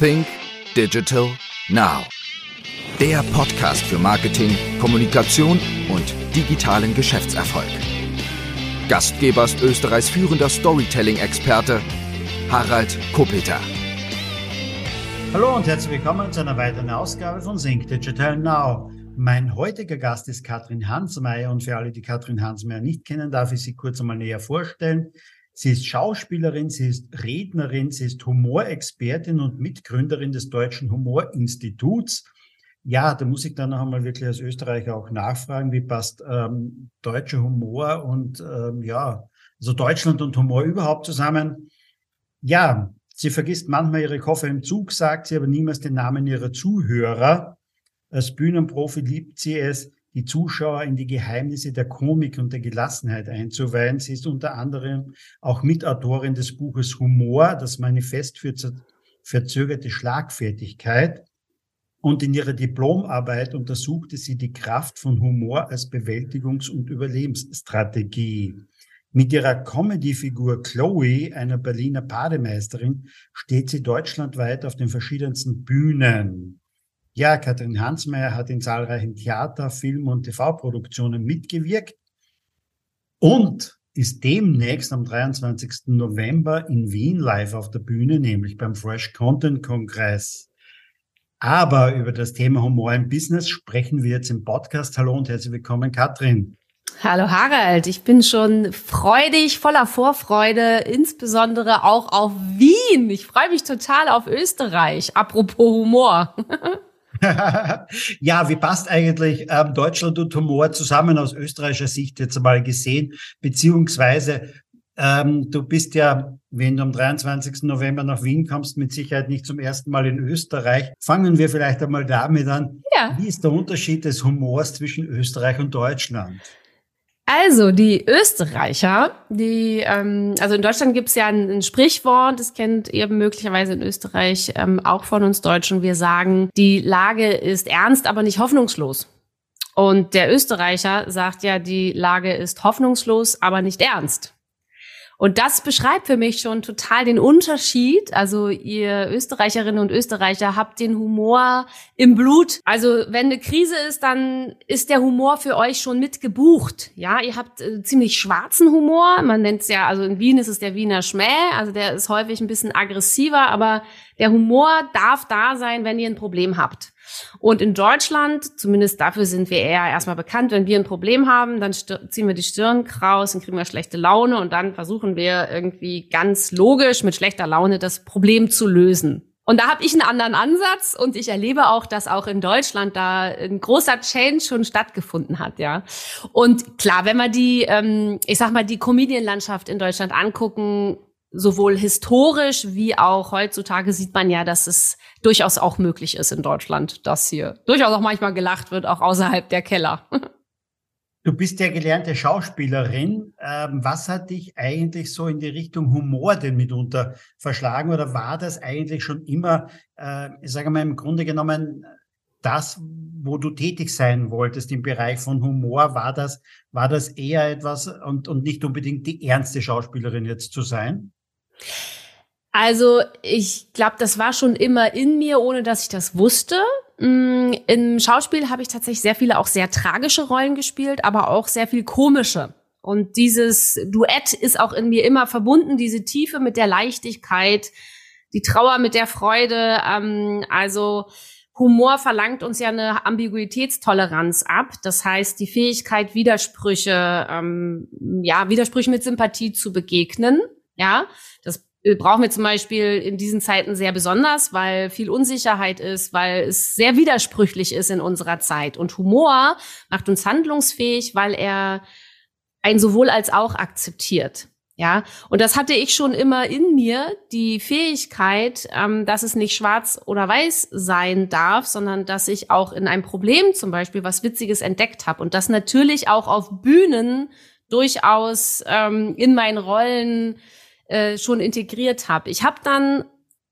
Think Digital Now. Der Podcast für Marketing, Kommunikation und digitalen Geschäftserfolg. Gastgeber ist Österreichs führender Storytelling-Experte Harald Kopeter. Hallo und herzlich willkommen zu einer weiteren Ausgabe von Think Digital Now. Mein heutiger Gast ist Katrin Hansmeier und für alle, die Katrin Hansmeier nicht kennen, darf ich sie kurz einmal näher vorstellen. Sie ist Schauspielerin, sie ist Rednerin, sie ist Humorexpertin und Mitgründerin des Deutschen Humorinstituts. Ja, da muss ich dann noch einmal wirklich als Österreicher auch nachfragen, wie passt ähm, deutscher Humor und ähm, ja, also Deutschland und Humor überhaupt zusammen. Ja, sie vergisst manchmal ihre Koffer im Zug, sagt sie aber niemals den Namen ihrer Zuhörer. Als Bühnenprofi liebt sie es, die Zuschauer in die Geheimnisse der Komik und der Gelassenheit einzuweihen. Sie ist unter anderem auch Mitautorin des Buches Humor, das Manifest für verzögerte Schlagfertigkeit. Und in ihrer Diplomarbeit untersuchte sie die Kraft von Humor als Bewältigungs- und Überlebensstrategie. Mit ihrer Comedy-Figur Chloe, einer Berliner Bademeisterin, steht sie deutschlandweit auf den verschiedensten Bühnen. Ja, Katrin Hansmeier hat in zahlreichen Theater-, Film- und TV-Produktionen mitgewirkt und ist demnächst am 23. November in Wien live auf der Bühne, nämlich beim Fresh Content Kongress. Aber über das Thema Humor im Business sprechen wir jetzt im Podcast. Hallo und herzlich willkommen, Katrin. Hallo Harald, ich bin schon freudig, voller Vorfreude, insbesondere auch auf Wien. Ich freue mich total auf Österreich. Apropos Humor. ja, wie passt eigentlich ähm, Deutschland und Humor zusammen aus österreichischer Sicht jetzt einmal gesehen? Beziehungsweise, ähm, du bist ja, wenn du am 23. November nach Wien kommst, mit Sicherheit nicht zum ersten Mal in Österreich. Fangen wir vielleicht einmal damit an. Ja. Wie ist der Unterschied des Humors zwischen Österreich und Deutschland? Also die Österreicher, die, ähm, also in Deutschland gibt es ja ein, ein, Sprichwort, das kennt ihr möglicherweise in Österreich ähm, auch von uns Deutschen. Wir sagen, die Lage ist ernst, aber nicht hoffnungslos. Und der Österreicher sagt ja, die Lage ist hoffnungslos, aber nicht ernst. Und das beschreibt für mich schon total den Unterschied. Also ihr Österreicherinnen und Österreicher habt den Humor im Blut. Also wenn eine Krise ist, dann ist der Humor für euch schon mitgebucht. Ja, ihr habt äh, ziemlich schwarzen Humor. Man nennt es ja, also in Wien ist es der Wiener Schmäh. Also der ist häufig ein bisschen aggressiver, aber der Humor darf da sein, wenn ihr ein Problem habt. Und in Deutschland, zumindest dafür sind wir eher erstmal bekannt, wenn wir ein Problem haben, dann ziehen wir die Stirn kraus, dann kriegen wir schlechte Laune und dann versuchen wir irgendwie ganz logisch mit schlechter Laune das Problem zu lösen. Und da habe ich einen anderen Ansatz und ich erlebe auch, dass auch in Deutschland da ein großer Change schon stattgefunden hat, ja. Und klar, wenn wir die, ähm, ich sag mal, die Comedienlandschaft in Deutschland angucken, sowohl historisch wie auch heutzutage sieht man ja, dass es durchaus auch möglich ist in Deutschland, dass hier durchaus auch manchmal gelacht wird, auch außerhalb der Keller. Du bist ja gelernte Schauspielerin. Ähm, was hat dich eigentlich so in die Richtung Humor denn mitunter verschlagen? Oder war das eigentlich schon immer, äh, ich sage mal, im Grunde genommen das, wo du tätig sein wolltest im Bereich von Humor? War das, war das eher etwas und, und nicht unbedingt die ernste Schauspielerin jetzt zu sein? Also ich glaube, das war schon immer in mir, ohne dass ich das wusste. Mm, Im Schauspiel habe ich tatsächlich sehr viele auch sehr tragische Rollen gespielt, aber auch sehr viel komische. Und dieses Duett ist auch in mir immer verbunden, diese Tiefe mit der Leichtigkeit, die Trauer mit der Freude. Ähm, also Humor verlangt uns ja eine Ambiguitätstoleranz ab. Das heißt, die Fähigkeit, Widersprüche, ähm, ja, Widersprüche mit Sympathie zu begegnen. Ja, brauchen wir zum Beispiel in diesen Zeiten sehr besonders, weil viel Unsicherheit ist, weil es sehr widersprüchlich ist in unserer Zeit. Und Humor macht uns handlungsfähig, weil er ein sowohl als auch akzeptiert. Ja, und das hatte ich schon immer in mir, die Fähigkeit, ähm, dass es nicht schwarz oder weiß sein darf, sondern dass ich auch in einem Problem zum Beispiel was Witziges entdeckt habe und das natürlich auch auf Bühnen durchaus ähm, in meinen Rollen äh, schon integriert habe. Ich habe dann,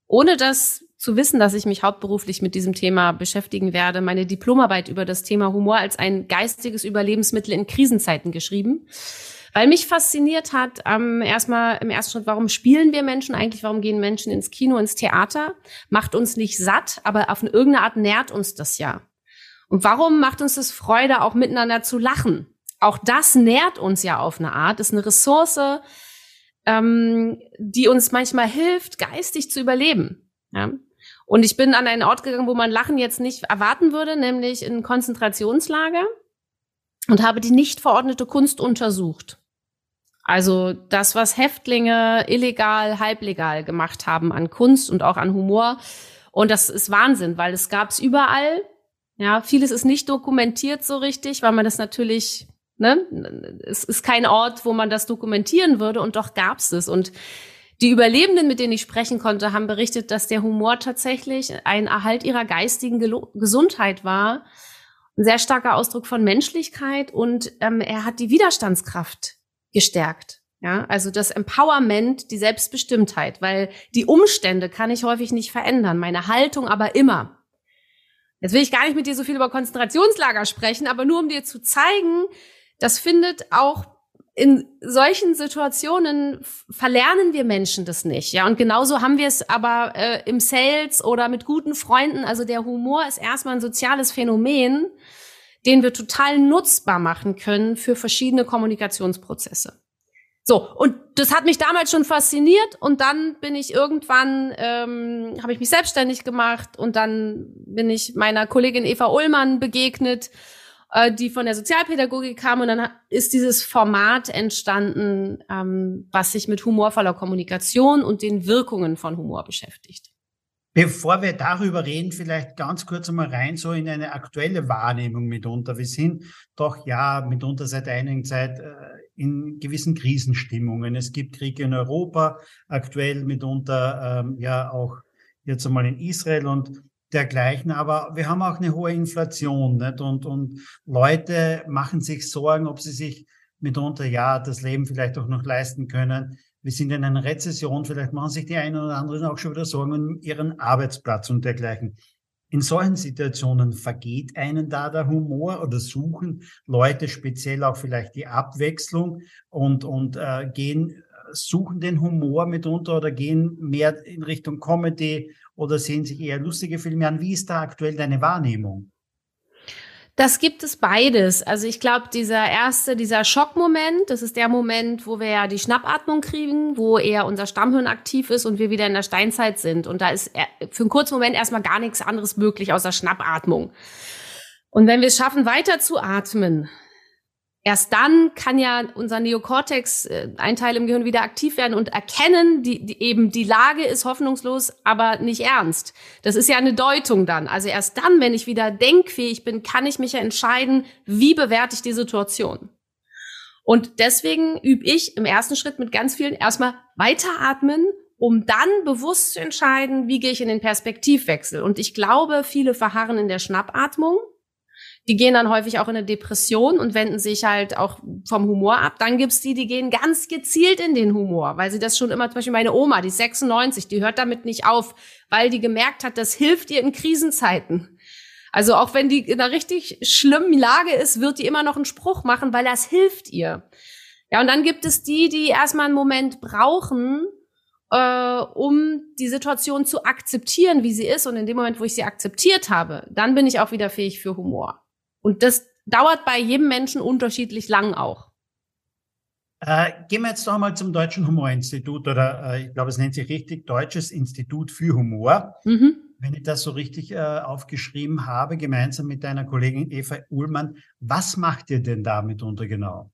ohne das zu wissen, dass ich mich hauptberuflich mit diesem Thema beschäftigen werde, meine Diplomarbeit über das Thema Humor als ein geistiges Überlebensmittel in Krisenzeiten geschrieben, Weil mich fasziniert hat, ähm, erstmal im ersten Schritt, warum spielen wir Menschen eigentlich? Warum gehen Menschen ins Kino, ins Theater? Macht uns nicht satt, aber auf irgendeine Art nährt uns das ja. Und warum macht uns das Freude, auch miteinander zu lachen? Auch das nährt uns ja auf eine Art, ist eine Ressource, ähm, die uns manchmal hilft, geistig zu überleben. Ja? Und ich bin an einen Ort gegangen, wo man Lachen jetzt nicht erwarten würde, nämlich in Konzentrationslager und habe die nicht verordnete Kunst untersucht. Also das, was Häftlinge illegal, halblegal gemacht haben an Kunst und auch an Humor. Und das ist Wahnsinn, weil es gab es überall. Ja, vieles ist nicht dokumentiert so richtig, weil man das natürlich, ne, es ist kein Ort, wo man das dokumentieren würde und doch gab es es. Und die Überlebenden, mit denen ich sprechen konnte, haben berichtet, dass der Humor tatsächlich ein Erhalt ihrer geistigen Gesundheit war ein sehr starker Ausdruck von Menschlichkeit und ähm, er hat die Widerstandskraft gestärkt. Ja, also das Empowerment, die Selbstbestimmtheit, weil die Umstände kann ich häufig nicht verändern, meine Haltung aber immer. Jetzt will ich gar nicht mit dir so viel über Konzentrationslager sprechen, aber nur um dir zu zeigen, das findet auch in solchen Situationen verlernen wir Menschen das nicht, ja. Und genauso haben wir es aber äh, im Sales oder mit guten Freunden. Also der Humor ist erstmal ein soziales Phänomen, den wir total nutzbar machen können für verschiedene Kommunikationsprozesse. So, und das hat mich damals schon fasziniert und dann bin ich irgendwann, ähm, habe ich mich selbstständig gemacht und dann bin ich meiner Kollegin Eva Ullmann begegnet äh, die von der Sozialpädagogik kam. Und dann ist dieses Format entstanden, ähm, was sich mit humorvoller Kommunikation und den Wirkungen von Humor beschäftigt. Bevor wir darüber reden, vielleicht ganz kurz einmal rein so in eine aktuelle Wahrnehmung mitunter. Wir sind doch ja mitunter seit einigen Zeit äh, in gewissen Krisenstimmungen. Es gibt Kriege in Europa, aktuell mitunter ähm, ja auch jetzt einmal in Israel und dergleichen. Aber wir haben auch eine hohe Inflation nicht? Und, und Leute machen sich Sorgen, ob sie sich mitunter ja das Leben vielleicht auch noch leisten können. Wir sind in einer Rezession, vielleicht machen sich die einen oder anderen auch schon wieder Sorgen um ihren Arbeitsplatz und dergleichen. In solchen Situationen vergeht einen da der Humor oder suchen Leute speziell auch vielleicht die Abwechslung und, und äh, gehen, suchen den Humor mitunter oder gehen mehr in Richtung Comedy oder sehen sich eher lustige Filme an? Wie ist da aktuell deine Wahrnehmung? Das gibt es beides. Also ich glaube, dieser erste, dieser Schockmoment, das ist der Moment, wo wir ja die Schnappatmung kriegen, wo eher unser Stammhirn aktiv ist und wir wieder in der Steinzeit sind. Und da ist für einen kurzen Moment erstmal gar nichts anderes möglich außer Schnappatmung. Und wenn wir es schaffen, weiter zu atmen, Erst dann kann ja unser Neokortex, äh, ein Teil im Gehirn, wieder aktiv werden und erkennen, die, die, eben die Lage ist hoffnungslos, aber nicht ernst. Das ist ja eine Deutung dann. Also erst dann, wenn ich wieder denkfähig bin, kann ich mich ja entscheiden, wie bewerte ich die Situation. Und deswegen übe ich im ersten Schritt mit ganz vielen erstmal weiteratmen, um dann bewusst zu entscheiden, wie gehe ich in den Perspektivwechsel. Und ich glaube, viele verharren in der Schnappatmung die gehen dann häufig auch in eine Depression und wenden sich halt auch vom Humor ab. Dann gibt's die, die gehen ganz gezielt in den Humor, weil sie das schon immer, zum Beispiel meine Oma, die 96, die hört damit nicht auf, weil die gemerkt hat, das hilft ihr in Krisenzeiten. Also auch wenn die in einer richtig schlimmen Lage ist, wird die immer noch einen Spruch machen, weil das hilft ihr. Ja, und dann gibt es die, die erstmal einen Moment brauchen, äh, um die Situation zu akzeptieren, wie sie ist. Und in dem Moment, wo ich sie akzeptiert habe, dann bin ich auch wieder fähig für Humor. Und das dauert bei jedem Menschen unterschiedlich lang auch. Äh, gehen wir jetzt noch einmal zum Deutschen Humorinstitut oder äh, ich glaube, es nennt sich richtig Deutsches Institut für Humor. Mhm. Wenn ich das so richtig äh, aufgeschrieben habe, gemeinsam mit deiner Kollegin Eva Uhlmann, was macht ihr denn da mitunter genau?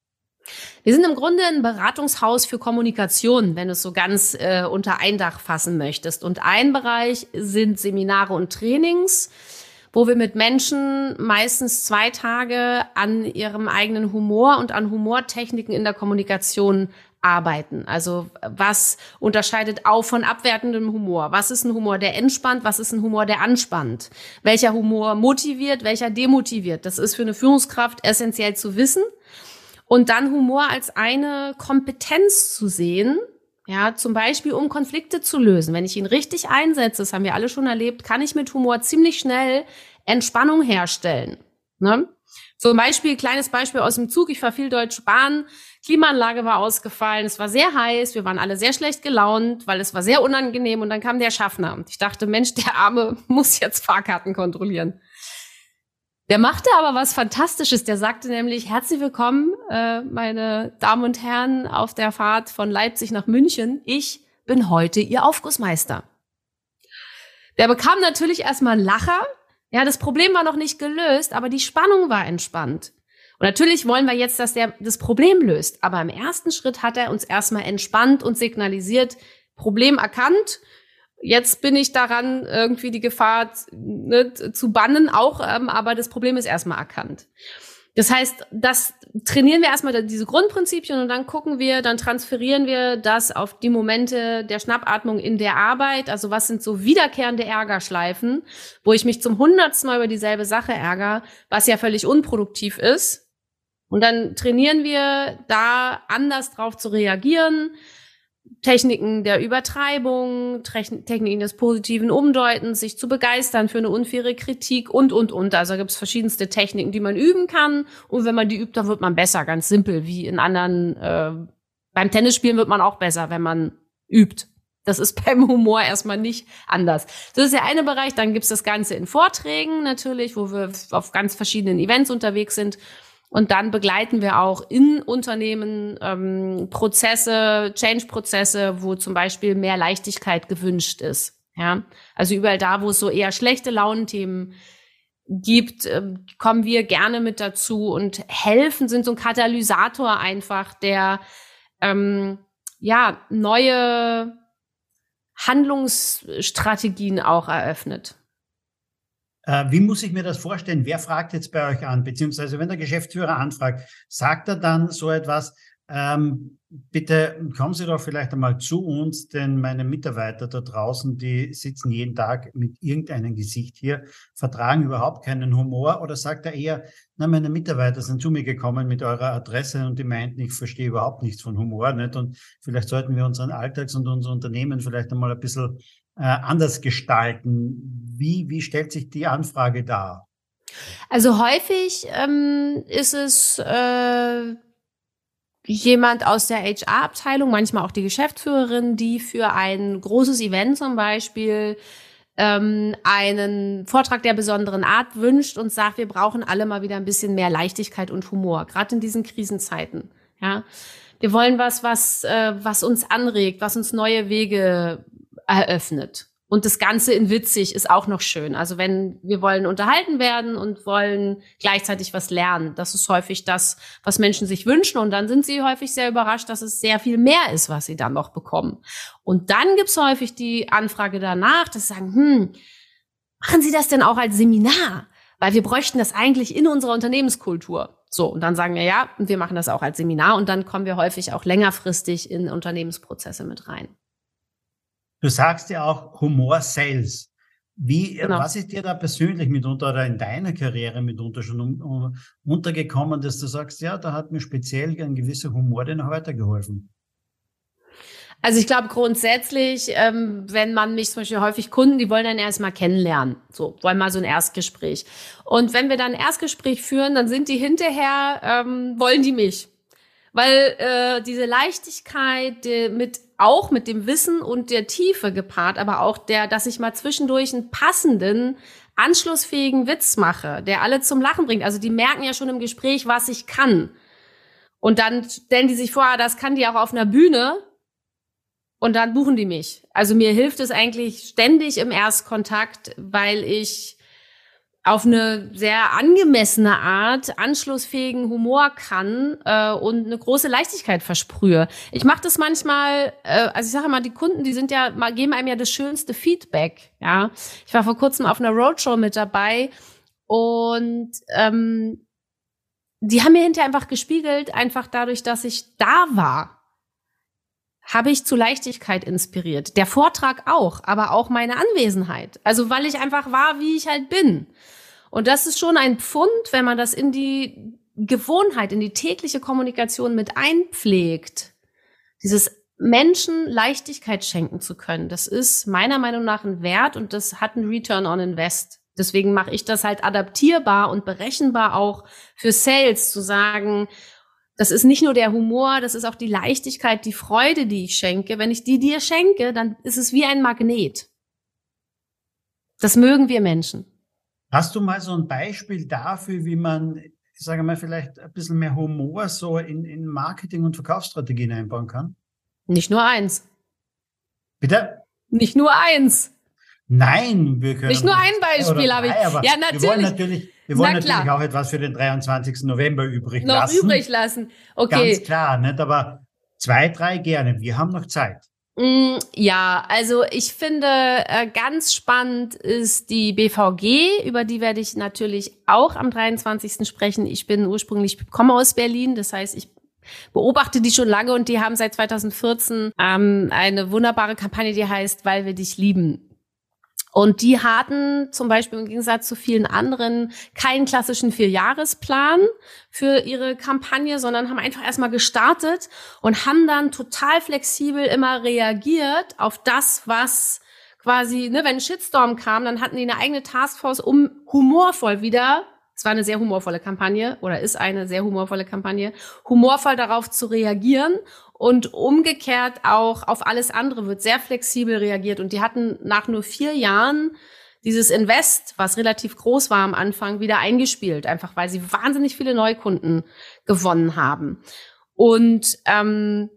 Wir sind im Grunde ein Beratungshaus für Kommunikation, wenn du es so ganz äh, unter ein Dach fassen möchtest. Und ein Bereich sind Seminare und Trainings wo wir mit Menschen meistens zwei Tage an ihrem eigenen Humor und an Humortechniken in der Kommunikation arbeiten. Also was unterscheidet auf von abwertendem Humor? Was ist ein Humor, der entspannt? Was ist ein Humor, der anspannt? Welcher Humor motiviert? Welcher demotiviert? Das ist für eine Führungskraft essentiell zu wissen. Und dann Humor als eine Kompetenz zu sehen, ja, zum Beispiel, um Konflikte zu lösen. Wenn ich ihn richtig einsetze, das haben wir alle schon erlebt, kann ich mit Humor ziemlich schnell Entspannung herstellen. Ne? Ein Beispiel, kleines Beispiel aus dem Zug. Ich fahre viel Deutsche Bahn. Klimaanlage war ausgefallen. Es war sehr heiß. Wir waren alle sehr schlecht gelaunt, weil es war sehr unangenehm. Und dann kam der Schaffner. Und ich dachte, Mensch, der Arme muss jetzt Fahrkarten kontrollieren. Der machte aber was Fantastisches. Der sagte nämlich, herzlich willkommen, äh, meine Damen und Herren, auf der Fahrt von Leipzig nach München. Ich bin heute Ihr Aufgussmeister. Der bekam natürlich erstmal Lacher. Ja, das Problem war noch nicht gelöst, aber die Spannung war entspannt. Und natürlich wollen wir jetzt, dass der das Problem löst. Aber im ersten Schritt hat er uns erstmal entspannt und signalisiert, Problem erkannt Jetzt bin ich daran, irgendwie die Gefahr ne, zu bannen auch, ähm, aber das Problem ist erstmal erkannt. Das heißt, das trainieren wir erstmal diese Grundprinzipien und dann gucken wir, dann transferieren wir das auf die Momente der Schnappatmung in der Arbeit. Also was sind so wiederkehrende Ärgerschleifen, wo ich mich zum hundertsten Mal über dieselbe Sache ärgere, was ja völlig unproduktiv ist. Und dann trainieren wir da anders drauf zu reagieren, Techniken der Übertreibung, Techniken des positiven Umdeutens, sich zu begeistern für eine unfaire Kritik und, und, und. Also gibt es verschiedenste Techniken, die man üben kann. Und wenn man die übt, dann wird man besser, ganz simpel. Wie in anderen, äh, beim Tennisspielen wird man auch besser, wenn man übt. Das ist beim Humor erstmal nicht anders. Das ist der eine Bereich. Dann gibt's das Ganze in Vorträgen natürlich, wo wir auf ganz verschiedenen Events unterwegs sind. Und dann begleiten wir auch in Unternehmen ähm, Prozesse, Change-Prozesse, wo zum Beispiel mehr Leichtigkeit gewünscht ist. Ja, also überall da, wo es so eher schlechte Launenthemen gibt, äh, kommen wir gerne mit dazu und helfen, sind so ein Katalysator einfach, der ähm, ja neue Handlungsstrategien auch eröffnet. Äh, wie muss ich mir das vorstellen? Wer fragt jetzt bei euch an? Beziehungsweise wenn der Geschäftsführer anfragt, sagt er dann so etwas, ähm, bitte kommen Sie doch vielleicht einmal zu uns, denn meine Mitarbeiter da draußen, die sitzen jeden Tag mit irgendeinem Gesicht hier, vertragen überhaupt keinen Humor oder sagt er eher, na, meine Mitarbeiter sind zu mir gekommen mit eurer Adresse und die meinten, ich verstehe überhaupt nichts von Humor, nicht? Und vielleicht sollten wir unseren Alltags und unser Unternehmen vielleicht einmal ein bisschen äh, anders gestalten. Wie, wie stellt sich die Anfrage dar? Also häufig ähm, ist es äh, jemand aus der HR-Abteilung, manchmal auch die Geschäftsführerin, die für ein großes Event zum Beispiel ähm, einen Vortrag der besonderen Art wünscht und sagt, wir brauchen alle mal wieder ein bisschen mehr Leichtigkeit und Humor, gerade in diesen Krisenzeiten. Ja, wir wollen was, was, äh, was uns anregt, was uns neue Wege eröffnet. Und das Ganze in witzig ist auch noch schön. Also wenn wir wollen unterhalten werden und wollen gleichzeitig was lernen, das ist häufig das, was Menschen sich wünschen. Und dann sind sie häufig sehr überrascht, dass es sehr viel mehr ist, was sie dann noch bekommen. Und dann gibt's häufig die Anfrage danach, dass sie sagen, hm, machen Sie das denn auch als Seminar? Weil wir bräuchten das eigentlich in unserer Unternehmenskultur. So, und dann sagen wir ja, und wir machen das auch als Seminar. Und dann kommen wir häufig auch längerfristig in Unternehmensprozesse mit rein. Du sagst ja auch Humor Sales. Wie, genau. was ist dir da persönlich mitunter oder in deiner Karriere mitunter schon um, um, untergekommen, dass du sagst, ja, da hat mir speziell ein gewisser Humor den weitergeholfen? Also ich glaube grundsätzlich, ähm, wenn man mich zum Beispiel häufig Kunden, die wollen dann erstmal kennenlernen, so wollen mal so ein Erstgespräch. Und wenn wir dann ein Erstgespräch führen, dann sind die hinterher, ähm, wollen die mich, weil äh, diese Leichtigkeit die mit auch mit dem Wissen und der Tiefe gepaart, aber auch der, dass ich mal zwischendurch einen passenden, anschlussfähigen Witz mache, der alle zum Lachen bringt. Also die merken ja schon im Gespräch, was ich kann. Und dann stellen die sich vor, ah, das kann die auch auf einer Bühne. Und dann buchen die mich. Also mir hilft es eigentlich ständig im Erstkontakt, weil ich auf eine sehr angemessene Art anschlussfähigen Humor kann äh, und eine große Leichtigkeit versprühe. Ich mache das manchmal, äh, also ich sage mal, die Kunden, die sind ja, geben einem ja das schönste Feedback. Ja, ich war vor kurzem auf einer Roadshow mit dabei und ähm, die haben mir hinterher einfach gespiegelt, einfach dadurch, dass ich da war habe ich zu Leichtigkeit inspiriert. Der Vortrag auch, aber auch meine Anwesenheit. Also weil ich einfach war, wie ich halt bin. Und das ist schon ein Pfund, wenn man das in die Gewohnheit, in die tägliche Kommunikation mit einpflegt. Dieses Menschen Leichtigkeit schenken zu können, das ist meiner Meinung nach ein Wert und das hat einen Return on Invest. Deswegen mache ich das halt adaptierbar und berechenbar auch für Sales zu sagen, das ist nicht nur der Humor, das ist auch die Leichtigkeit, die Freude, die ich schenke. Wenn ich die dir schenke, dann ist es wie ein Magnet. Das mögen wir Menschen. Hast du mal so ein Beispiel dafür, wie man, ich sage mal, vielleicht ein bisschen mehr Humor so in, in Marketing- und Verkaufsstrategien einbauen kann? Nicht nur eins. Bitte? Nicht nur eins. Nein, wir können. Nicht nur ein Beispiel habe ich. Ja, natürlich. Wir wollen natürlich, wir wollen natürlich auch etwas für den 23. November übrig noch lassen. Noch übrig lassen. Okay. Ganz klar, nicht? Aber zwei, drei gerne. Wir haben noch Zeit. Mm, ja, also ich finde äh, ganz spannend ist die BVG, über die werde ich natürlich auch am 23. sprechen. Ich bin ursprünglich, komme aus Berlin, das heißt, ich beobachte die schon lange und die haben seit 2014 ähm, eine wunderbare Kampagne, die heißt, weil wir dich lieben. Und die hatten zum Beispiel im Gegensatz zu vielen anderen keinen klassischen Vierjahresplan für ihre Kampagne, sondern haben einfach erstmal gestartet und haben dann total flexibel immer reagiert auf das, was quasi, ne, wenn ein Shitstorm kam, dann hatten die eine eigene Taskforce, um humorvoll wieder es war eine sehr humorvolle Kampagne oder ist eine sehr humorvolle Kampagne, humorvoll darauf zu reagieren und umgekehrt auch auf alles andere wird sehr flexibel reagiert. Und die hatten nach nur vier Jahren dieses Invest, was relativ groß war am Anfang, wieder eingespielt, einfach weil sie wahnsinnig viele Neukunden gewonnen haben. Und ähm,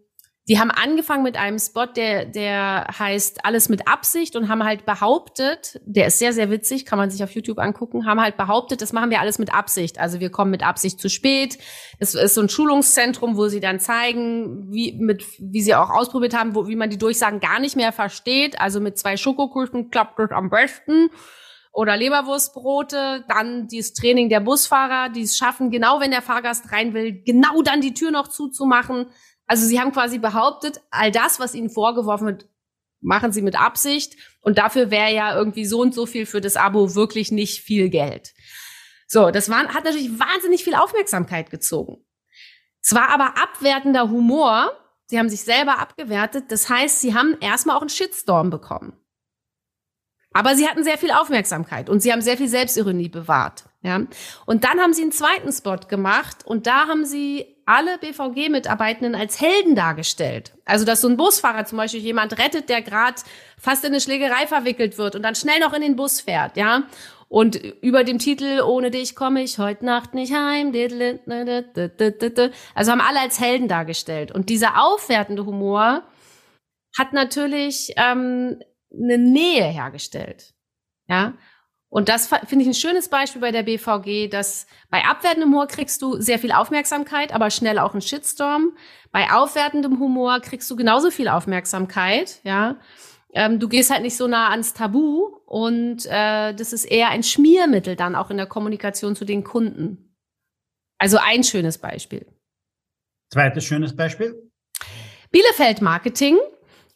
die haben angefangen mit einem Spot, der, der heißt Alles mit Absicht und haben halt behauptet, der ist sehr, sehr witzig, kann man sich auf YouTube angucken, haben halt behauptet, das machen wir alles mit Absicht. Also wir kommen mit Absicht zu spät. Das ist so ein Schulungszentrum, wo sie dann zeigen, wie, mit, wie sie auch ausprobiert haben, wo, wie man die Durchsagen gar nicht mehr versteht. Also mit zwei Schokokuchen klappt das am besten oder Leberwurstbrote, dann dieses Training der Busfahrer, die es schaffen, genau wenn der Fahrgast rein will, genau dann die Tür noch zuzumachen. Also sie haben quasi behauptet, all das, was ihnen vorgeworfen wird, machen sie mit Absicht und dafür wäre ja irgendwie so und so viel für das Abo wirklich nicht viel Geld. So, das war, hat natürlich wahnsinnig viel Aufmerksamkeit gezogen. Es war aber abwertender Humor. Sie haben sich selber abgewertet. Das heißt, sie haben erstmal auch einen Shitstorm bekommen. Aber sie hatten sehr viel Aufmerksamkeit und sie haben sehr viel Selbstironie bewahrt. Ja. Und dann haben sie einen zweiten Spot gemacht und da haben sie alle BVG-Mitarbeitenden als Helden dargestellt. Also, dass so ein Busfahrer zum Beispiel jemand rettet, der gerade fast in eine Schlägerei verwickelt wird und dann schnell noch in den Bus fährt, ja. Und über dem Titel Ohne dich komme ich heute Nacht nicht heim. Also haben alle als Helden dargestellt. Und dieser aufwertende Humor hat natürlich ähm, eine Nähe hergestellt. Ja. Und das finde ich ein schönes Beispiel bei der BVG, dass bei abwertendem Humor kriegst du sehr viel Aufmerksamkeit, aber schnell auch einen Shitstorm. Bei aufwertendem Humor kriegst du genauso viel Aufmerksamkeit, ja. Ähm, du gehst halt nicht so nah ans Tabu und äh, das ist eher ein Schmiermittel dann auch in der Kommunikation zu den Kunden. Also ein schönes Beispiel. Zweites schönes Beispiel. Bielefeld Marketing.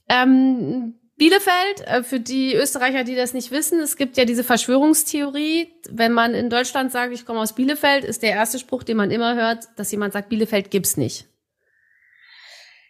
Ähm, Bielefeld, äh, für die Österreicher, die das nicht wissen, es gibt ja diese Verschwörungstheorie. Wenn man in Deutschland sagt, ich komme aus Bielefeld, ist der erste Spruch, den man immer hört, dass jemand sagt, Bielefeld gibt's nicht.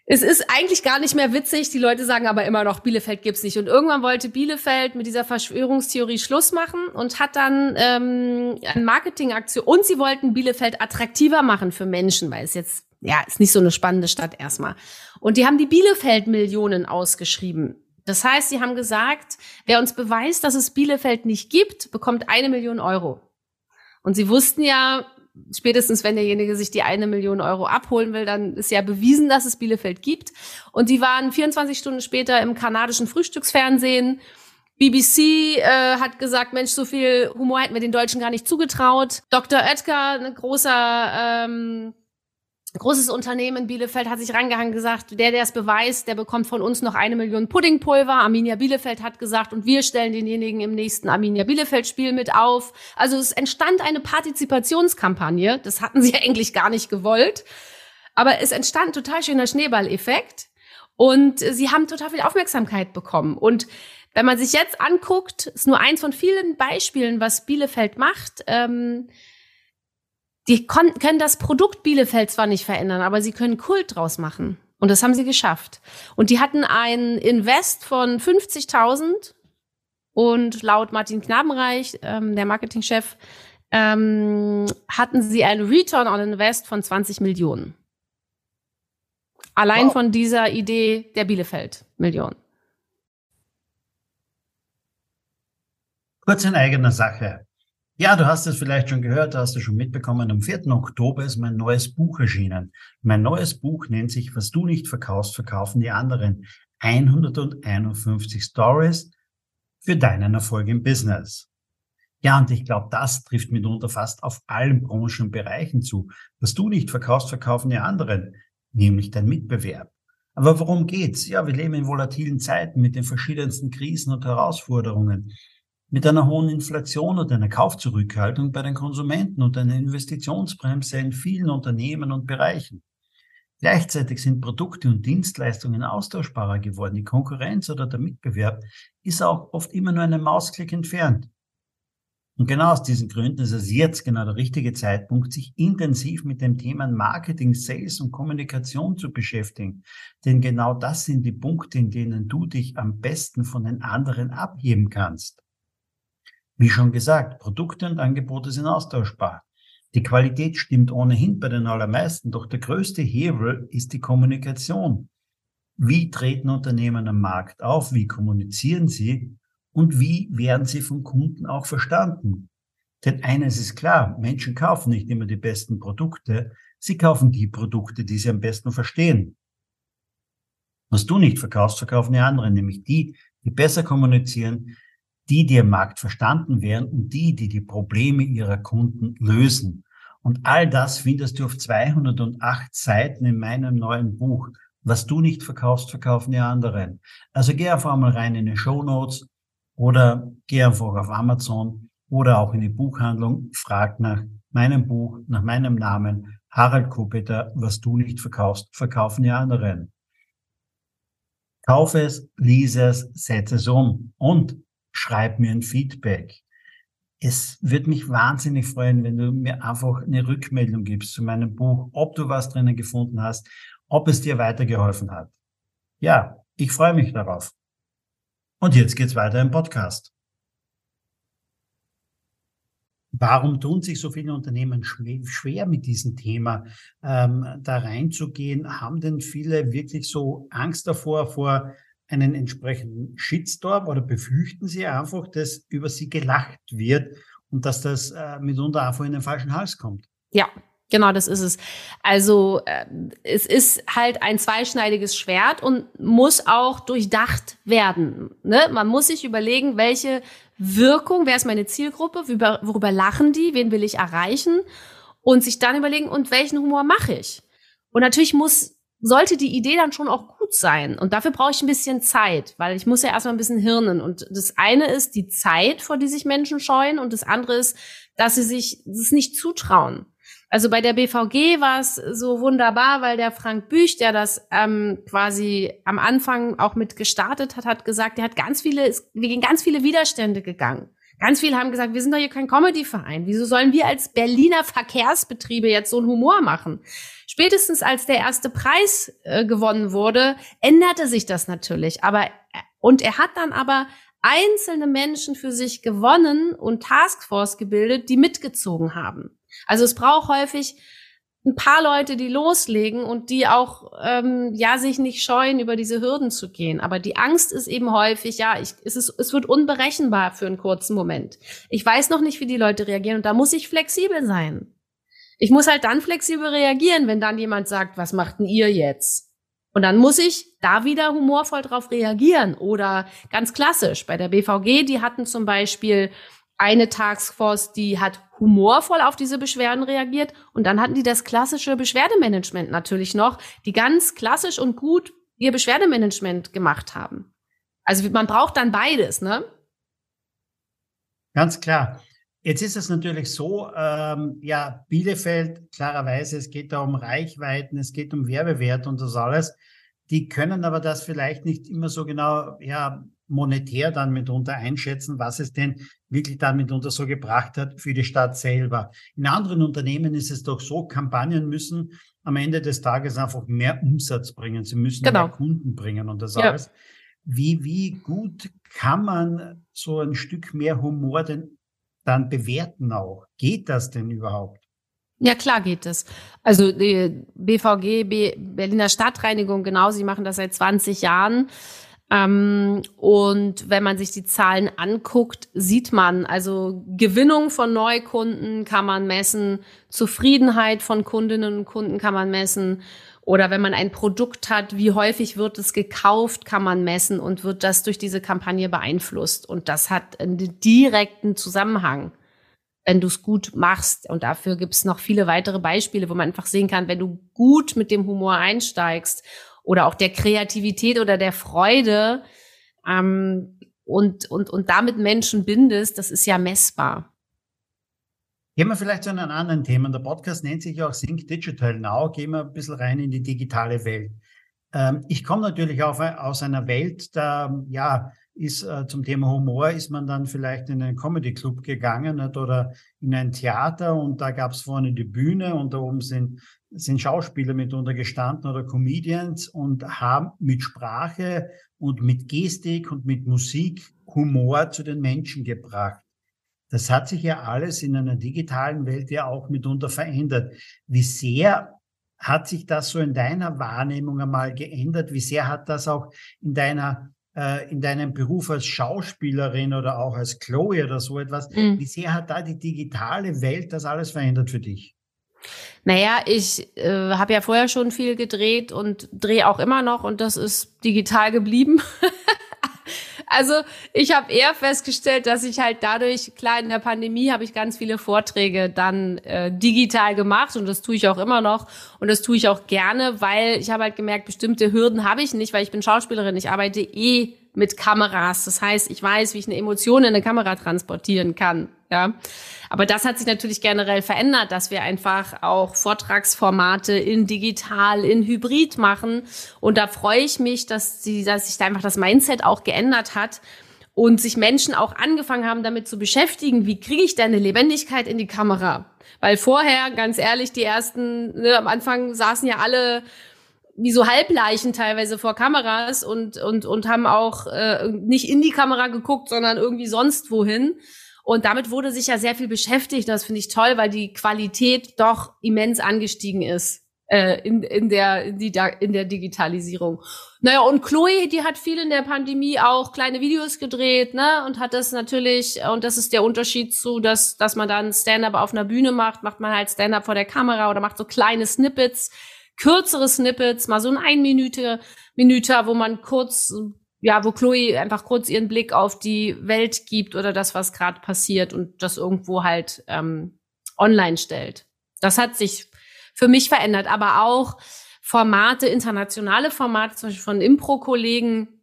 Es ist eigentlich gar nicht mehr witzig, die Leute sagen aber immer noch, Bielefeld gibt's nicht. Und irgendwann wollte Bielefeld mit dieser Verschwörungstheorie Schluss machen und hat dann ähm, eine Marketingaktion und sie wollten Bielefeld attraktiver machen für Menschen, weil es jetzt ja ist nicht so eine spannende Stadt erstmal. Und die haben die Bielefeld-Millionen ausgeschrieben. Das heißt, sie haben gesagt, wer uns beweist, dass es Bielefeld nicht gibt, bekommt eine Million Euro. Und sie wussten ja, spätestens wenn derjenige sich die eine Million Euro abholen will, dann ist ja bewiesen, dass es Bielefeld gibt. Und die waren 24 Stunden später im kanadischen Frühstücksfernsehen. BBC äh, hat gesagt, Mensch, so viel Humor hätten wir den Deutschen gar nicht zugetraut. Dr. Oetker, ein großer ähm, großes Unternehmen in Bielefeld hat sich rangehangen gesagt, der, der es beweist, der bekommt von uns noch eine Million Puddingpulver. Arminia Bielefeld hat gesagt, und wir stellen denjenigen im nächsten Arminia Bielefeld Spiel mit auf. Also es entstand eine Partizipationskampagne. Das hatten sie eigentlich gar nicht gewollt. Aber es entstand total schöner Schneeballeffekt. Und sie haben total viel Aufmerksamkeit bekommen. Und wenn man sich jetzt anguckt, ist nur eins von vielen Beispielen, was Bielefeld macht. Ähm, die können das Produkt Bielefeld zwar nicht verändern, aber sie können Kult draus machen. Und das haben sie geschafft. Und die hatten einen Invest von 50.000 Und laut Martin Knabenreich, ähm, der Marketingchef, ähm, hatten sie einen Return on Invest von 20 Millionen. Allein wow. von dieser Idee der Bielefeld-Million. Kurz in eigener Sache. Ja, du hast es vielleicht schon gehört, du hast es schon mitbekommen. Am 4. Oktober ist mein neues Buch erschienen. Mein neues Buch nennt sich Was du nicht verkaufst, verkaufen die anderen. 151 Stories für deinen Erfolg im Business. Ja, und ich glaube, das trifft mitunter fast auf allen Branchen und Bereichen zu. Was du nicht verkaufst, verkaufen die anderen, nämlich dein Mitbewerb. Aber worum geht's? Ja, wir leben in volatilen Zeiten mit den verschiedensten Krisen und Herausforderungen mit einer hohen Inflation und einer Kaufzurückhaltung bei den Konsumenten und einer Investitionsbremse in vielen Unternehmen und Bereichen. Gleichzeitig sind Produkte und Dienstleistungen austauschbarer geworden. Die Konkurrenz oder der Mitbewerb ist auch oft immer nur einen Mausklick entfernt. Und genau aus diesen Gründen ist es jetzt genau der richtige Zeitpunkt, sich intensiv mit dem Thema Marketing, Sales und Kommunikation zu beschäftigen. Denn genau das sind die Punkte, in denen du dich am besten von den anderen abheben kannst. Wie schon gesagt, Produkte und Angebote sind austauschbar. Die Qualität stimmt ohnehin bei den allermeisten, doch der größte Hebel ist die Kommunikation. Wie treten Unternehmen am Markt auf? Wie kommunizieren sie? Und wie werden sie vom Kunden auch verstanden? Denn eines ist klar, Menschen kaufen nicht immer die besten Produkte, sie kaufen die Produkte, die sie am besten verstehen. Was du nicht verkaufst, verkaufen die anderen, nämlich die, die besser kommunizieren, die, die im Markt verstanden werden und die, die die Probleme ihrer Kunden lösen. Und all das findest du auf 208 Seiten in meinem neuen Buch. Was du nicht verkaufst, verkaufen die anderen. Also geh einfach einmal rein in die Show Notes oder geh einfach auf Amazon oder auch in die Buchhandlung, frag nach meinem Buch, nach meinem Namen, Harald Kopeter, was du nicht verkaufst, verkaufen die anderen. Kauf es, lies es, setze es um. Und schreib mir ein Feedback. Es wird mich wahnsinnig freuen, wenn du mir einfach eine Rückmeldung gibst zu meinem Buch, ob du was drinnen gefunden hast, ob es dir weitergeholfen hat. Ja, ich freue mich darauf. Und jetzt geht's weiter im Podcast. Warum tun sich so viele Unternehmen schwer mit diesem Thema ähm, da reinzugehen? Haben denn viele wirklich so Angst davor, vor einen entsprechenden Shitstorm oder befürchten Sie einfach, dass über Sie gelacht wird und dass das äh, mitunter einfach in den falschen Hals kommt? Ja, Genau, das ist es. Also äh, es ist halt ein zweischneidiges Schwert und muss auch durchdacht werden. Ne? Man muss sich überlegen, welche Wirkung, wer ist meine Zielgruppe, worüber, worüber lachen die, wen will ich erreichen und sich dann überlegen, und welchen Humor mache ich. Und natürlich muss sollte die Idee dann schon auch gut sein. Und dafür brauche ich ein bisschen Zeit, weil ich muss ja erstmal ein bisschen hirnen. Und das eine ist die Zeit, vor die sich Menschen scheuen. Und das andere ist, dass sie sich das nicht zutrauen. Also bei der BVG war es so wunderbar, weil der Frank Büch, der das ähm, quasi am Anfang auch mit gestartet hat, hat gesagt, er hat ganz viele, wir gehen ganz viele Widerstände gegangen. Ganz viele haben gesagt, wir sind doch hier kein Comedy-Verein. Wieso sollen wir als Berliner Verkehrsbetriebe jetzt so einen Humor machen? Spätestens als der erste Preis äh, gewonnen wurde, änderte sich das natürlich. Aber, äh, und er hat dann aber einzelne Menschen für sich gewonnen und Taskforce gebildet, die mitgezogen haben. Also es braucht häufig ein paar Leute, die loslegen und die auch ähm, ja sich nicht scheuen, über diese Hürden zu gehen. Aber die Angst ist eben häufig, ja, ich, es, ist, es wird unberechenbar für einen kurzen Moment. Ich weiß noch nicht, wie die Leute reagieren und da muss ich flexibel sein. Ich muss halt dann flexibel reagieren, wenn dann jemand sagt, was macht denn ihr jetzt? Und dann muss ich da wieder humorvoll drauf reagieren. Oder ganz klassisch, bei der BVG, die hatten zum Beispiel eine Taskforce, die hat humorvoll auf diese Beschwerden reagiert und dann hatten die das klassische Beschwerdemanagement natürlich noch, die ganz klassisch und gut ihr Beschwerdemanagement gemacht haben. Also man braucht dann beides, ne? Ganz klar. Jetzt ist es natürlich so, ähm, ja, Bielefeld, klarerweise, es geht da um Reichweiten, es geht um Werbewert und das alles. Die können aber das vielleicht nicht immer so genau, ja, monetär dann mitunter einschätzen, was es denn wirklich dann mitunter so gebracht hat für die Stadt selber. In anderen Unternehmen ist es doch so, Kampagnen müssen am Ende des Tages einfach mehr Umsatz bringen. Sie müssen genau. mehr Kunden bringen und das ja. alles. Wie, wie gut kann man so ein Stück mehr Humor denn dann bewerten auch? Geht das denn überhaupt? Ja, klar geht es. Also die BVG, B Berliner Stadtreinigung, genau, sie machen das seit 20 Jahren. Ähm, und wenn man sich die Zahlen anguckt, sieht man, also Gewinnung von Neukunden kann man messen, Zufriedenheit von Kundinnen und Kunden kann man messen. Oder wenn man ein Produkt hat, wie häufig wird es gekauft, kann man messen und wird das durch diese Kampagne beeinflusst. Und das hat einen direkten Zusammenhang wenn du es gut machst. Und dafür gibt es noch viele weitere Beispiele, wo man einfach sehen kann, wenn du gut mit dem Humor einsteigst oder auch der Kreativität oder der Freude ähm, und, und, und damit Menschen bindest, das ist ja messbar. Gehen wir vielleicht zu einem anderen Thema. Der Podcast nennt sich auch Think Digital Now. Gehen wir ein bisschen rein in die digitale Welt. Ähm, ich komme natürlich auch aus einer Welt, da, ja, ist äh, zum Thema Humor, ist man dann vielleicht in einen Comedy Club gegangen oder in ein Theater und da gab es vorne die Bühne und da oben sind, sind Schauspieler mitunter gestanden oder Comedians und haben mit Sprache und mit Gestik und mit Musik Humor zu den Menschen gebracht. Das hat sich ja alles in einer digitalen Welt ja auch mitunter verändert. Wie sehr hat sich das so in deiner Wahrnehmung einmal geändert? Wie sehr hat das auch in deiner äh, in deinem Beruf als Schauspielerin oder auch als Chloe oder so etwas, mhm. wie sehr hat da die digitale Welt das alles verändert für dich? Naja, ich äh, habe ja vorher schon viel gedreht und drehe auch immer noch und das ist digital geblieben. Also ich habe eher festgestellt, dass ich halt dadurch, klar, in der Pandemie habe ich ganz viele Vorträge dann äh, digital gemacht und das tue ich auch immer noch und das tue ich auch gerne, weil ich habe halt gemerkt, bestimmte Hürden habe ich nicht, weil ich bin Schauspielerin, ich arbeite eh mit Kameras. Das heißt, ich weiß, wie ich eine Emotion in eine Kamera transportieren kann. Ja, aber das hat sich natürlich generell verändert, dass wir einfach auch Vortragsformate in digital, in Hybrid machen. Und da freue ich mich, dass, sie, dass sich da einfach das Mindset auch geändert hat und sich Menschen auch angefangen haben, damit zu beschäftigen, wie kriege ich denn eine Lebendigkeit in die Kamera? Weil vorher, ganz ehrlich, die ersten, ne, am Anfang saßen ja alle wie so Halbleichen teilweise vor Kameras und, und, und haben auch äh, nicht in die Kamera geguckt, sondern irgendwie sonst wohin. Und damit wurde sich ja sehr viel beschäftigt. Das finde ich toll, weil die Qualität doch immens angestiegen ist äh, in, in, der, in, die, in der Digitalisierung. Naja, und Chloe, die hat viel in der Pandemie auch kleine Videos gedreht, ne? Und hat das natürlich, und das ist der Unterschied zu, dass, dass man dann Stand-up auf einer Bühne macht, macht man halt Stand-up vor der Kamera oder macht so kleine Snippets kürzere Snippets, mal so ein ein Minute, Minute, wo man kurz, ja, wo Chloe einfach kurz ihren Blick auf die Welt gibt oder das, was gerade passiert und das irgendwo halt ähm, online stellt. Das hat sich für mich verändert, aber auch Formate, internationale Formate, zum Beispiel von Impro-Kollegen,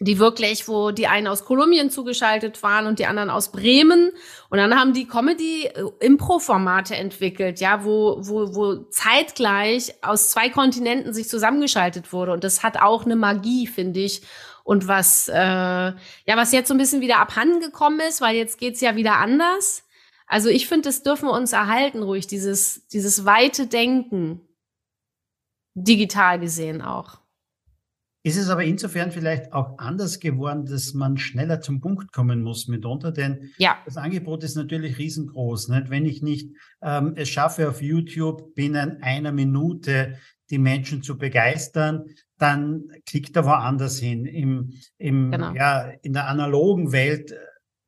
die wirklich, wo die einen aus Kolumbien zugeschaltet waren und die anderen aus Bremen. Und dann haben die Comedy-Impro-Formate entwickelt, ja, wo, wo, wo zeitgleich aus zwei Kontinenten sich zusammengeschaltet wurde. Und das hat auch eine Magie, finde ich. Und was, äh, ja, was jetzt so ein bisschen wieder abhanden gekommen ist, weil jetzt geht's ja wieder anders. Also ich finde, das dürfen wir uns erhalten, ruhig, dieses, dieses weite Denken. Digital gesehen auch. Ist es aber insofern vielleicht auch anders geworden, dass man schneller zum Punkt kommen muss mitunter, denn ja. das Angebot ist natürlich riesengroß. Nicht? Wenn ich nicht ähm, es schaffe, auf YouTube binnen einer Minute die Menschen zu begeistern, dann klickt er woanders hin. Im, im, genau. ja, in der analogen Welt,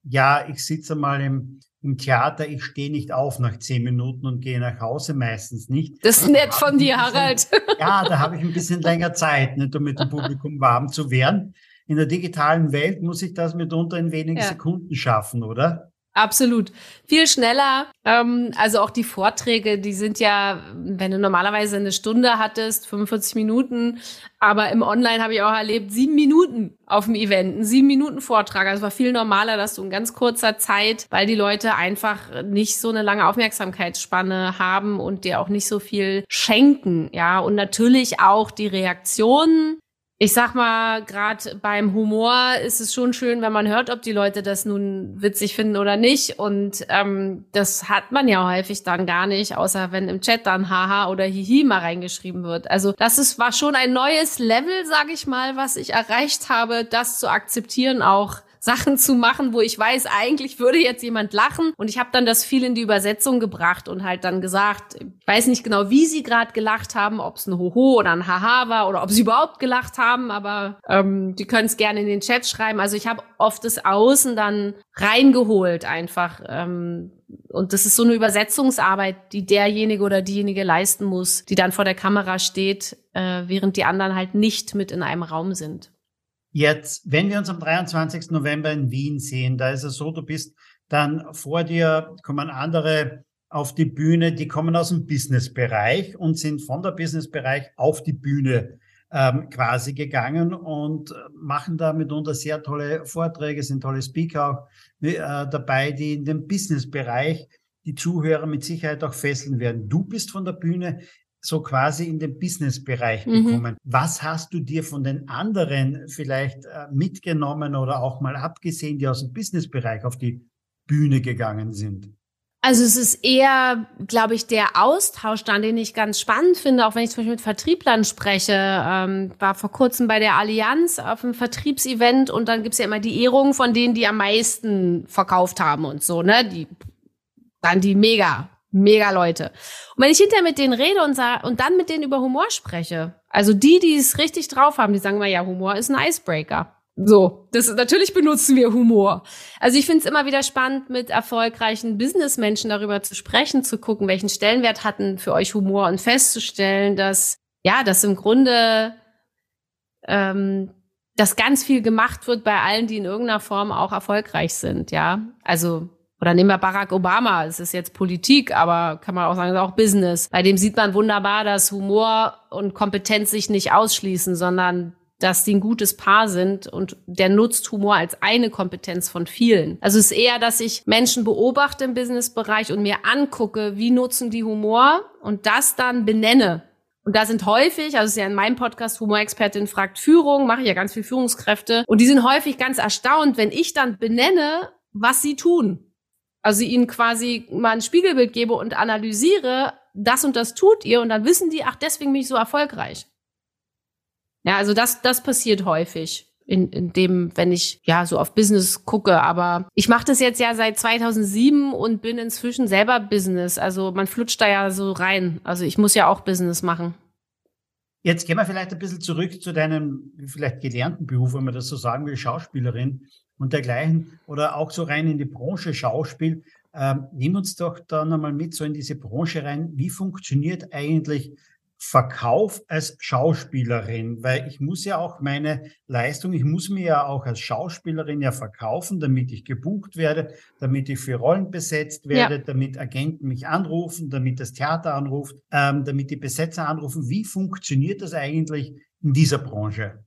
ja, ich sitze mal im, im Theater, ich stehe nicht auf nach zehn Minuten und gehe nach Hause, meistens nicht. Das ist nett von dir, Harald. Ja, da habe ich ein bisschen länger Zeit, nicht, um mit dem Publikum warm zu werden. In der digitalen Welt muss ich das mitunter in wenigen ja. Sekunden schaffen, oder? Absolut. Viel schneller. Ähm, also auch die Vorträge, die sind ja, wenn du normalerweise eine Stunde hattest, 45 Minuten, aber im Online habe ich auch erlebt, sieben Minuten auf dem Event, ein sieben Minuten Vortrag. Also es war viel normaler, dass du in ganz kurzer Zeit, weil die Leute einfach nicht so eine lange Aufmerksamkeitsspanne haben und dir auch nicht so viel schenken, ja. Und natürlich auch die Reaktionen ich sag mal, gerade beim Humor ist es schon schön, wenn man hört, ob die Leute das nun witzig finden oder nicht. Und ähm, das hat man ja häufig dann gar nicht, außer wenn im Chat dann Haha oder Hihi mal reingeschrieben wird. Also das ist war schon ein neues Level, sag ich mal, was ich erreicht habe, das zu akzeptieren, auch Sachen zu machen, wo ich weiß, eigentlich würde jetzt jemand lachen. Und ich habe dann das viel in die Übersetzung gebracht und halt dann gesagt, ich weiß nicht genau, wie sie gerade gelacht haben, ob es ein Hoho oder ein Haha war oder ob sie überhaupt gelacht haben, aber ähm, die können es gerne in den Chat schreiben. Also ich habe oft das Außen dann reingeholt einfach. Ähm, und das ist so eine Übersetzungsarbeit, die derjenige oder diejenige leisten muss, die dann vor der Kamera steht, äh, während die anderen halt nicht mit in einem Raum sind. Jetzt, wenn wir uns am 23. November in Wien sehen, da ist es so, du bist dann vor dir kommen andere auf die Bühne, die kommen aus dem Businessbereich und sind von der Businessbereich auf die Bühne ähm, quasi gegangen und machen da mitunter sehr tolle Vorträge, sind tolle Speaker auch äh, dabei, die in dem Businessbereich die Zuhörer mit Sicherheit auch fesseln werden. Du bist von der Bühne so quasi in den Business-Bereich mhm. gekommen. Was hast du dir von den anderen vielleicht äh, mitgenommen oder auch mal abgesehen, die aus dem Business-Bereich auf die Bühne gegangen sind? Also es ist eher, glaube ich, der Austausch dann, den ich ganz spannend finde, auch wenn ich zum Beispiel mit Vertrieblern spreche. Ähm, war vor kurzem bei der Allianz auf einem Vertriebsevent und dann gibt's ja immer die Ehrung von denen, die am meisten verkauft haben und so, ne? Die dann die mega mega Leute. Und wenn ich hinterher mit denen rede und, und dann mit denen über Humor spreche, also die, die es richtig drauf haben, die sagen mal, ja, Humor ist ein Icebreaker. So, das natürlich benutzen wir Humor. Also ich finde es immer wieder spannend, mit erfolgreichen Businessmenschen darüber zu sprechen, zu gucken, welchen Stellenwert hatten für euch Humor und festzustellen, dass ja, dass im Grunde ähm, dass ganz viel gemacht wird bei allen, die in irgendeiner Form auch erfolgreich sind. Ja, also oder nehmen wir Barack Obama, es ist jetzt Politik, aber kann man auch sagen, es ist auch Business. Bei dem sieht man wunderbar, dass Humor und Kompetenz sich nicht ausschließen, sondern dass die ein gutes Paar sind und der nutzt Humor als eine Kompetenz von vielen. Also es ist eher, dass ich Menschen beobachte im Businessbereich und mir angucke, wie nutzen die Humor und das dann benenne. Und da sind häufig, also es ist ja in meinem Podcast Humorexpertin fragt Führung, mache ich ja ganz viel Führungskräfte und die sind häufig ganz erstaunt, wenn ich dann benenne, was sie tun. Also ihnen quasi mal ein Spiegelbild gebe und analysiere, das und das tut ihr und dann wissen die, ach, deswegen bin ich so erfolgreich. Ja, also das, das passiert häufig. In, in dem, wenn ich ja so auf Business gucke, aber ich mache das jetzt ja seit 2007 und bin inzwischen selber Business. Also man flutscht da ja so rein. Also ich muss ja auch Business machen. Jetzt gehen wir vielleicht ein bisschen zurück zu deinem vielleicht gelernten Beruf, wenn man das so sagen will, Schauspielerin und dergleichen oder auch so rein in die Branche Schauspiel. Ähm, nimm uns doch dann einmal mit so in diese Branche rein. Wie funktioniert eigentlich Verkauf als Schauspielerin? Weil ich muss ja auch meine Leistung, ich muss mir ja auch als Schauspielerin ja verkaufen, damit ich gebucht werde, damit ich für Rollen besetzt werde, ja. damit Agenten mich anrufen, damit das Theater anruft, ähm, damit die Besetzer anrufen. Wie funktioniert das eigentlich in dieser Branche?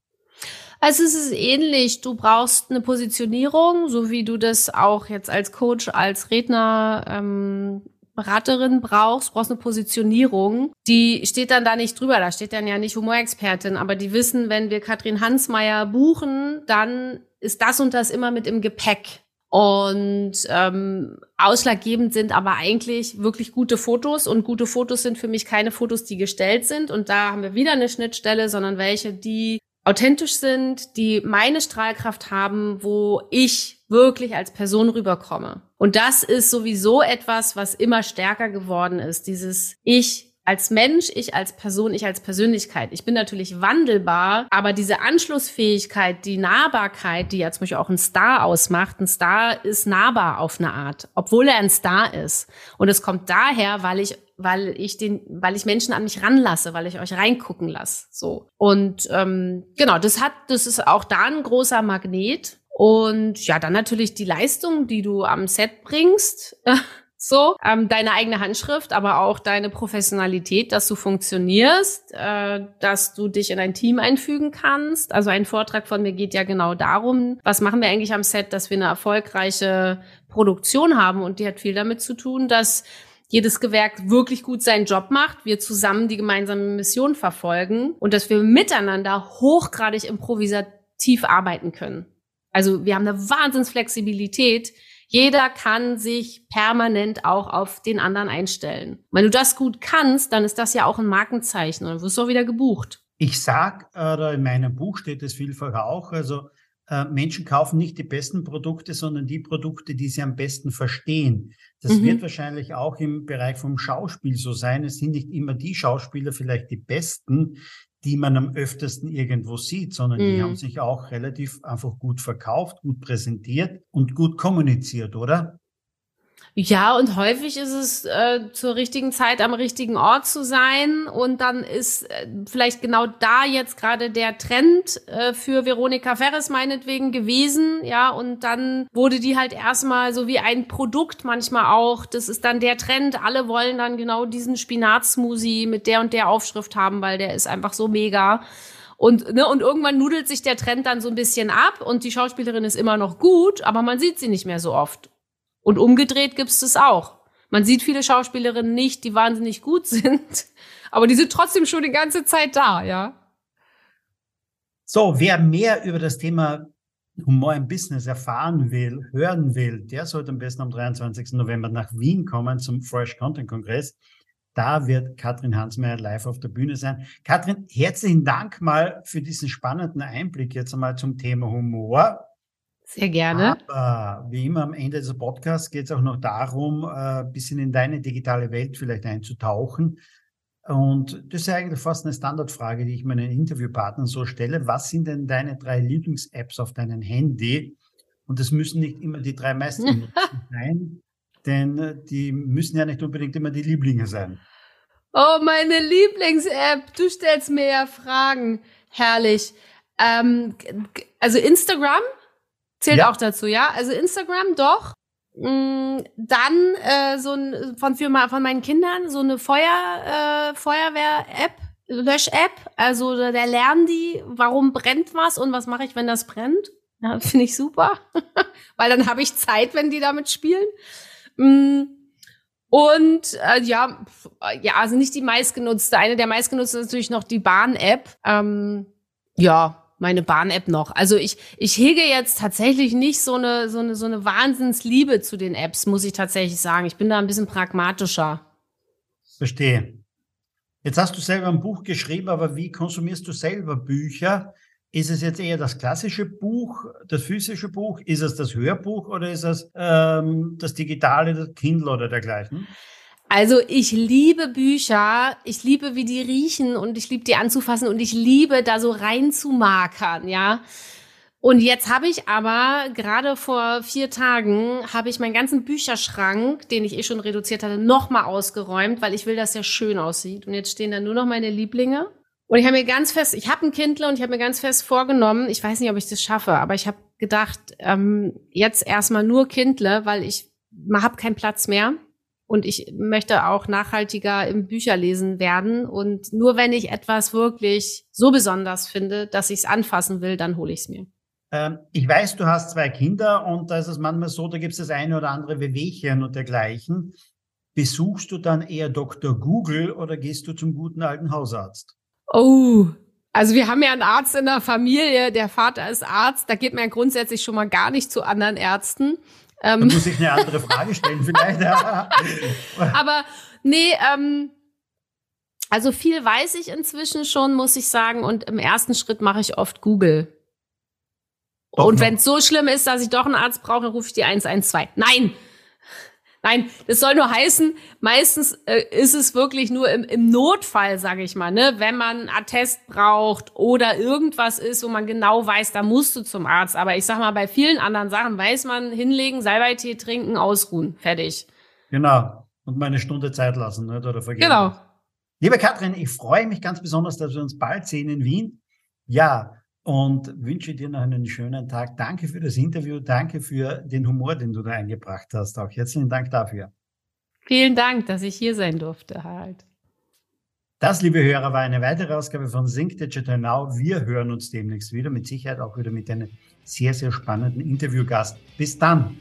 Also es ist ähnlich. Du brauchst eine Positionierung, so wie du das auch jetzt als Coach, als Redner, ähm, Beraterin brauchst, brauchst eine Positionierung. Die steht dann da nicht drüber. Da steht dann ja nicht Humorexpertin, aber die wissen, wenn wir Katrin Hansmeier buchen, dann ist das und das immer mit im Gepäck. Und ähm, ausschlaggebend sind aber eigentlich wirklich gute Fotos. Und gute Fotos sind für mich keine Fotos, die gestellt sind. Und da haben wir wieder eine Schnittstelle, sondern welche, die authentisch sind, die meine Strahlkraft haben, wo ich wirklich als Person rüberkomme. Und das ist sowieso etwas, was immer stärker geworden ist. Dieses Ich als Mensch, ich als Person, ich als Persönlichkeit. Ich bin natürlich wandelbar, aber diese Anschlussfähigkeit, die Nahbarkeit, die ja zum Beispiel auch ein Star ausmacht, ein Star ist nahbar auf eine Art, obwohl er ein Star ist. Und es kommt daher, weil ich weil ich den, weil ich Menschen an mich ranlasse, weil ich euch reingucken lasse. So. Und ähm, genau, das hat, das ist auch da ein großer Magnet. Und ja, dann natürlich die Leistung, die du am Set bringst. so, ähm, deine eigene Handschrift, aber auch deine Professionalität, dass du funktionierst, äh, dass du dich in ein Team einfügen kannst. Also ein Vortrag von mir geht ja genau darum, was machen wir eigentlich am Set, dass wir eine erfolgreiche Produktion haben und die hat viel damit zu tun, dass jedes Gewerk wirklich gut seinen Job macht, wir zusammen die gemeinsame Mission verfolgen und dass wir miteinander hochgradig improvisativ arbeiten können. Also wir haben eine Wahnsinnsflexibilität. Jeder kann sich permanent auch auf den anderen einstellen. Wenn du das gut kannst, dann ist das ja auch ein Markenzeichen und dann wirst du auch wieder gebucht. Ich sag, oder in meinem Buch steht es vielfach auch, also äh, Menschen kaufen nicht die besten Produkte, sondern die Produkte, die sie am besten verstehen. Das mhm. wird wahrscheinlich auch im Bereich vom Schauspiel so sein. Es sind nicht immer die Schauspieler vielleicht die besten, die man am öftesten irgendwo sieht, sondern mhm. die haben sich auch relativ einfach gut verkauft, gut präsentiert und gut kommuniziert, oder? Ja, und häufig ist es äh, zur richtigen Zeit am richtigen Ort zu sein. Und dann ist äh, vielleicht genau da jetzt gerade der Trend äh, für Veronika Ferres meinetwegen gewesen. Ja, und dann wurde die halt erstmal so wie ein Produkt manchmal auch. Das ist dann der Trend. Alle wollen dann genau diesen Spinatsmoothie mit der und der Aufschrift haben, weil der ist einfach so mega. Und, ne, und irgendwann nudelt sich der Trend dann so ein bisschen ab und die Schauspielerin ist immer noch gut, aber man sieht sie nicht mehr so oft. Und umgedreht gibt es das auch. Man sieht viele Schauspielerinnen nicht, die wahnsinnig gut sind, aber die sind trotzdem schon die ganze Zeit da, ja. So, wer mehr über das Thema Humor im Business erfahren will, hören will, der sollte am besten am 23. November nach Wien kommen zum Fresh Content Kongress. Da wird Katrin Hansmeier live auf der Bühne sein. Katrin, herzlichen Dank mal für diesen spannenden Einblick jetzt einmal zum Thema Humor. Sehr gerne. Aber wie immer am Ende des Podcasts geht es auch noch darum, äh, ein bisschen in deine digitale Welt vielleicht einzutauchen. Und das ist eigentlich fast eine Standardfrage, die ich meinen Interviewpartnern so stelle. Was sind denn deine drei Lieblings-Apps auf deinem Handy? Und das müssen nicht immer die drei meisten sein, denn die müssen ja nicht unbedingt immer die Lieblinge sein. Oh, meine Lieblings-App. Du stellst mir ja Fragen. Herrlich. Ähm, also Instagram Zählt ja. auch dazu, ja. Also Instagram doch. Mm, dann äh, so ein von für von meinen Kindern so eine Feuer äh, Feuerwehr-App, Lösch-App. Also da lernen die, warum brennt was und was mache ich, wenn das brennt. Ja, Finde ich super, weil dann habe ich Zeit, wenn die damit spielen. Mm, und äh, ja, ja, also nicht die meistgenutzte. Eine der meistgenutzten ist natürlich noch die Bahn-App. Ähm, ja, meine Bahn-App noch. Also ich, ich hege jetzt tatsächlich nicht so eine, so eine, so eine Wahnsinnsliebe zu den Apps, muss ich tatsächlich sagen. Ich bin da ein bisschen pragmatischer. Verstehe. Jetzt hast du selber ein Buch geschrieben, aber wie konsumierst du selber Bücher? Ist es jetzt eher das klassische Buch, das physische Buch? Ist es das Hörbuch oder ist es ähm, das digitale, das Kindle oder dergleichen? Also ich liebe Bücher, ich liebe, wie die riechen und ich liebe die anzufassen und ich liebe, da so reinzumarkern, ja. Und jetzt habe ich aber gerade vor vier Tagen habe ich meinen ganzen Bücherschrank, den ich eh schon reduziert hatte, nochmal ausgeräumt, weil ich will, dass der schön aussieht. Und jetzt stehen da nur noch meine Lieblinge. Und ich habe mir ganz fest, ich habe ein Kindle und ich habe mir ganz fest vorgenommen, ich weiß nicht, ob ich das schaffe, aber ich habe gedacht, ähm, jetzt erstmal nur Kindle, weil ich habe keinen Platz mehr. Und ich möchte auch nachhaltiger im Bücherlesen werden. Und nur wenn ich etwas wirklich so besonders finde, dass ich es anfassen will, dann hole ich es mir. Ähm, ich weiß, du hast zwei Kinder und da ist es manchmal so, da gibt es das eine oder andere Wehwehchen und dergleichen. Besuchst du dann eher Dr. Google oder gehst du zum guten alten Hausarzt? Oh, also wir haben ja einen Arzt in der Familie, der Vater ist Arzt, da geht man ja grundsätzlich schon mal gar nicht zu anderen Ärzten. Ähm, Dann muss ich eine andere Frage stellen vielleicht. Aber nee, ähm, also viel weiß ich inzwischen schon, muss ich sagen. Und im ersten Schritt mache ich oft Google. Doch und wenn es so schlimm ist, dass ich doch einen Arzt brauche, rufe ich die 112. Nein, Nein, das soll nur heißen, meistens äh, ist es wirklich nur im, im Notfall, sage ich mal, ne, wenn man einen Attest braucht oder irgendwas ist, wo man genau weiß, da musst du zum Arzt. Aber ich sag mal, bei vielen anderen Sachen weiß man, hinlegen, Salbeitee trinken, ausruhen, fertig. Genau. Und mal eine Stunde Zeit lassen, ne, oder vergehen. Genau. Liebe Katrin, ich freue mich ganz besonders, dass wir uns bald sehen in Wien. Ja, und wünsche dir noch einen schönen Tag. Danke für das Interview. Danke für den Humor, den du da eingebracht hast. Auch herzlichen Dank dafür. Vielen Dank, dass ich hier sein durfte, Harald. Das, liebe Hörer, war eine weitere Ausgabe von Sync Digital Now. Wir hören uns demnächst wieder, mit Sicherheit auch wieder mit einem sehr, sehr spannenden Interviewgast. Bis dann.